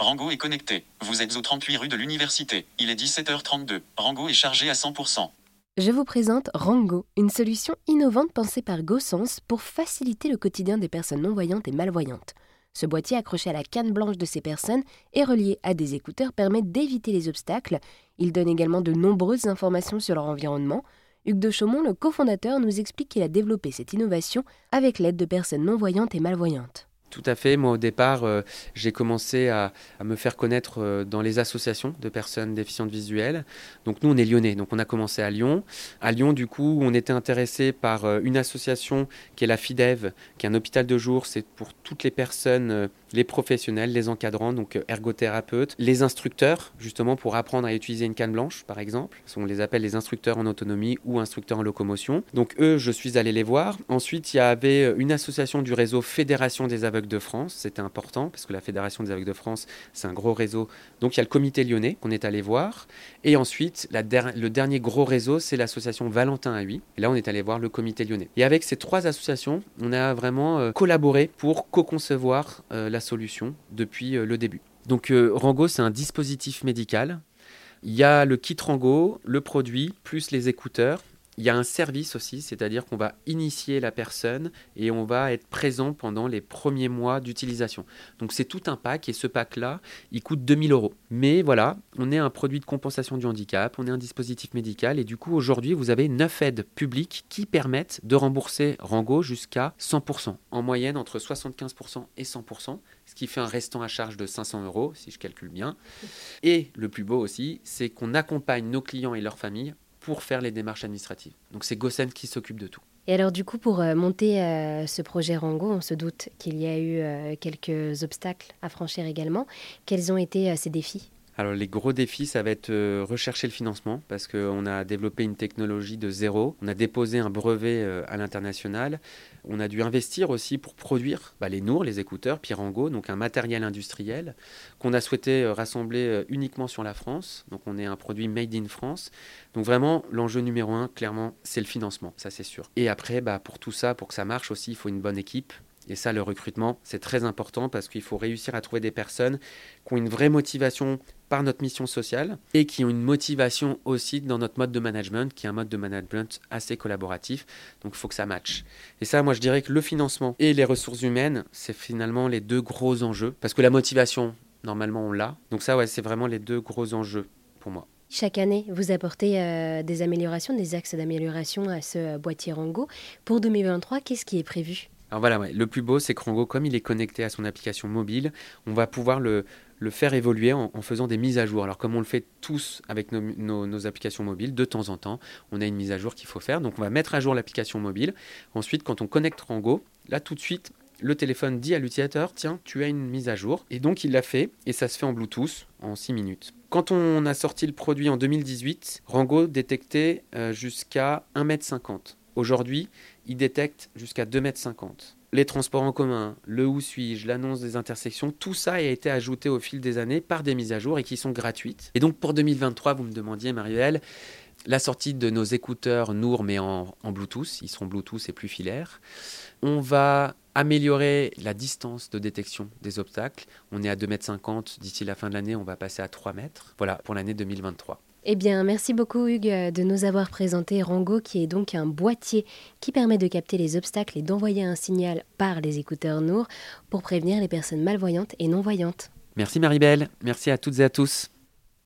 Rango est connecté. Vous êtes au 38 rue de l'Université. Il est 17h32. Rango est chargé à 100%. Je vous présente Rango, une solution innovante pensée par GoSense pour faciliter le quotidien des personnes non-voyantes et malvoyantes. Ce boîtier accroché à la canne blanche de ces personnes et relié à des écouteurs permet d'éviter les obstacles. Il donne également de nombreuses informations sur leur environnement. Hugues de Chaumont, le cofondateur, nous explique qu'il a développé cette innovation avec l'aide de personnes non-voyantes et malvoyantes. Tout à fait. Moi, au départ, euh, j'ai commencé à, me faire connaître euh, dans les associations de personnes déficientes visuelles. Donc, nous, on est lyonnais. Donc, on a commencé à Lyon. À Lyon, du coup, on était intéressé par euh, une association qui est la FIDEV, qui est un hôpital de jour. C'est pour toutes les personnes les professionnels, les encadrants, donc euh, ergothérapeutes, les instructeurs, justement pour apprendre à utiliser une canne blanche, par exemple. On les appelle les instructeurs en autonomie ou instructeurs en locomotion. Donc eux, je suis allé les voir. Ensuite, il y avait euh, une association du réseau Fédération des aveugles de France. C'était important parce que la Fédération des aveugles de France, c'est un gros réseau. Donc il y a le comité lyonnais qu'on est allé voir. Et ensuite, le dernier gros réseau, c'est l'association Valentin à 8. Et là, on est allé voir le comité lyonnais. Et avec ces trois associations, on a vraiment euh, collaboré pour co-concevoir la solution depuis euh, le début. Donc euh, Rango, c'est un dispositif médical. Il y a le kit Rango, le produit, plus les écouteurs. Il y a un service aussi, c'est-à-dire qu'on va initier la personne et on va être présent pendant les premiers mois d'utilisation. Donc c'est tout un pack et ce pack-là, il coûte 2000 euros. Mais voilà, on est un produit de compensation du handicap, on est un dispositif médical et du coup aujourd'hui vous avez 9 aides publiques qui permettent de rembourser Rango jusqu'à 100%, en moyenne entre 75% et 100% ce qui fait un restant à charge de 500 euros, si je calcule bien. Et le plus beau aussi, c'est qu'on accompagne nos clients et leurs familles pour faire les démarches administratives. Donc c'est Gossen qui s'occupe de tout. Et alors du coup, pour euh, monter euh, ce projet Rango, on se doute qu'il y a eu euh, quelques obstacles à franchir également. Quels ont été ces défis? Alors les gros défis, ça va être rechercher le financement parce qu'on a développé une technologie de zéro. On a déposé un brevet à l'international. On a dû investir aussi pour produire bah, les Nours, les écouteurs, Pirango, donc un matériel industriel qu'on a souhaité rassembler uniquement sur la France. Donc on est un produit made in France. Donc vraiment, l'enjeu numéro un, clairement, c'est le financement, ça c'est sûr. Et après, bah, pour tout ça, pour que ça marche aussi, il faut une bonne équipe. Et ça, le recrutement, c'est très important parce qu'il faut réussir à trouver des personnes qui ont une vraie motivation par notre mission sociale et qui ont une motivation aussi dans notre mode de management, qui est un mode de management assez collaboratif. Donc il faut que ça matche. Et ça, moi, je dirais que le financement et les ressources humaines, c'est finalement les deux gros enjeux. Parce que la motivation, normalement, on l'a. Donc ça, c'est vraiment les deux gros enjeux pour moi. Chaque année, vous apportez euh, des améliorations, des axes d'amélioration à ce euh, boîtier Rango. Pour 2023, qu'est-ce qui est prévu? Alors voilà, le plus beau, c'est que Rango, comme il est connecté à son application mobile, on va pouvoir le, faire évoluer en, faisant des mises à jour. Alors comme on le fait tous avec nos, nos, applications mobiles, de temps en temps, on a une mise à jour qu'il faut faire. Donc on va mettre à jour l'application mobile. Ensuite, quand on connecte Rango, là tout de suite, le téléphone dit à l'utilisateur, tiens, tu as une mise à jour. Et donc il l'a fait, et ça se fait en Bluetooth en 6 minutes. Quand on a sorti le produit en 2018, Rango détectait euh, jusqu'à 1m50. Aujourd'hui, il détecte jusqu'à 2m50. Les transports en commun, le où suis-je, l'annonce des intersections, tout ça a été ajouté au fil des années par des mises à jour et qui sont gratuites. Et donc pour 2023, vous me demandiez, Marielle, la sortie de nos écouteurs Nour, mais en, en Bluetooth, ils seront Bluetooth et plus filaires. On va améliorer la distance de détection des obstacles. On est à 2,50 m d'ici la fin de l'année, on va passer à 3 mètres. Voilà pour l'année 2023. Eh bien, merci beaucoup Hugues de nous avoir présenté Rango, qui est donc un boîtier qui permet de capter les obstacles et d'envoyer un signal par les écouteurs Nour pour prévenir les personnes malvoyantes et non-voyantes. Merci Maribel, merci à toutes et à tous.